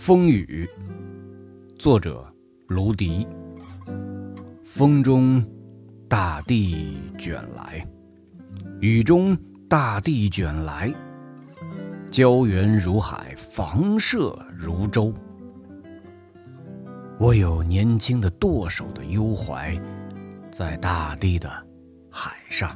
《风雨》，作者卢迪。风中，大地卷来；雨中，大地卷来。胶原如海，房舍如舟。我有年轻的舵手的忧怀，在大地的海上。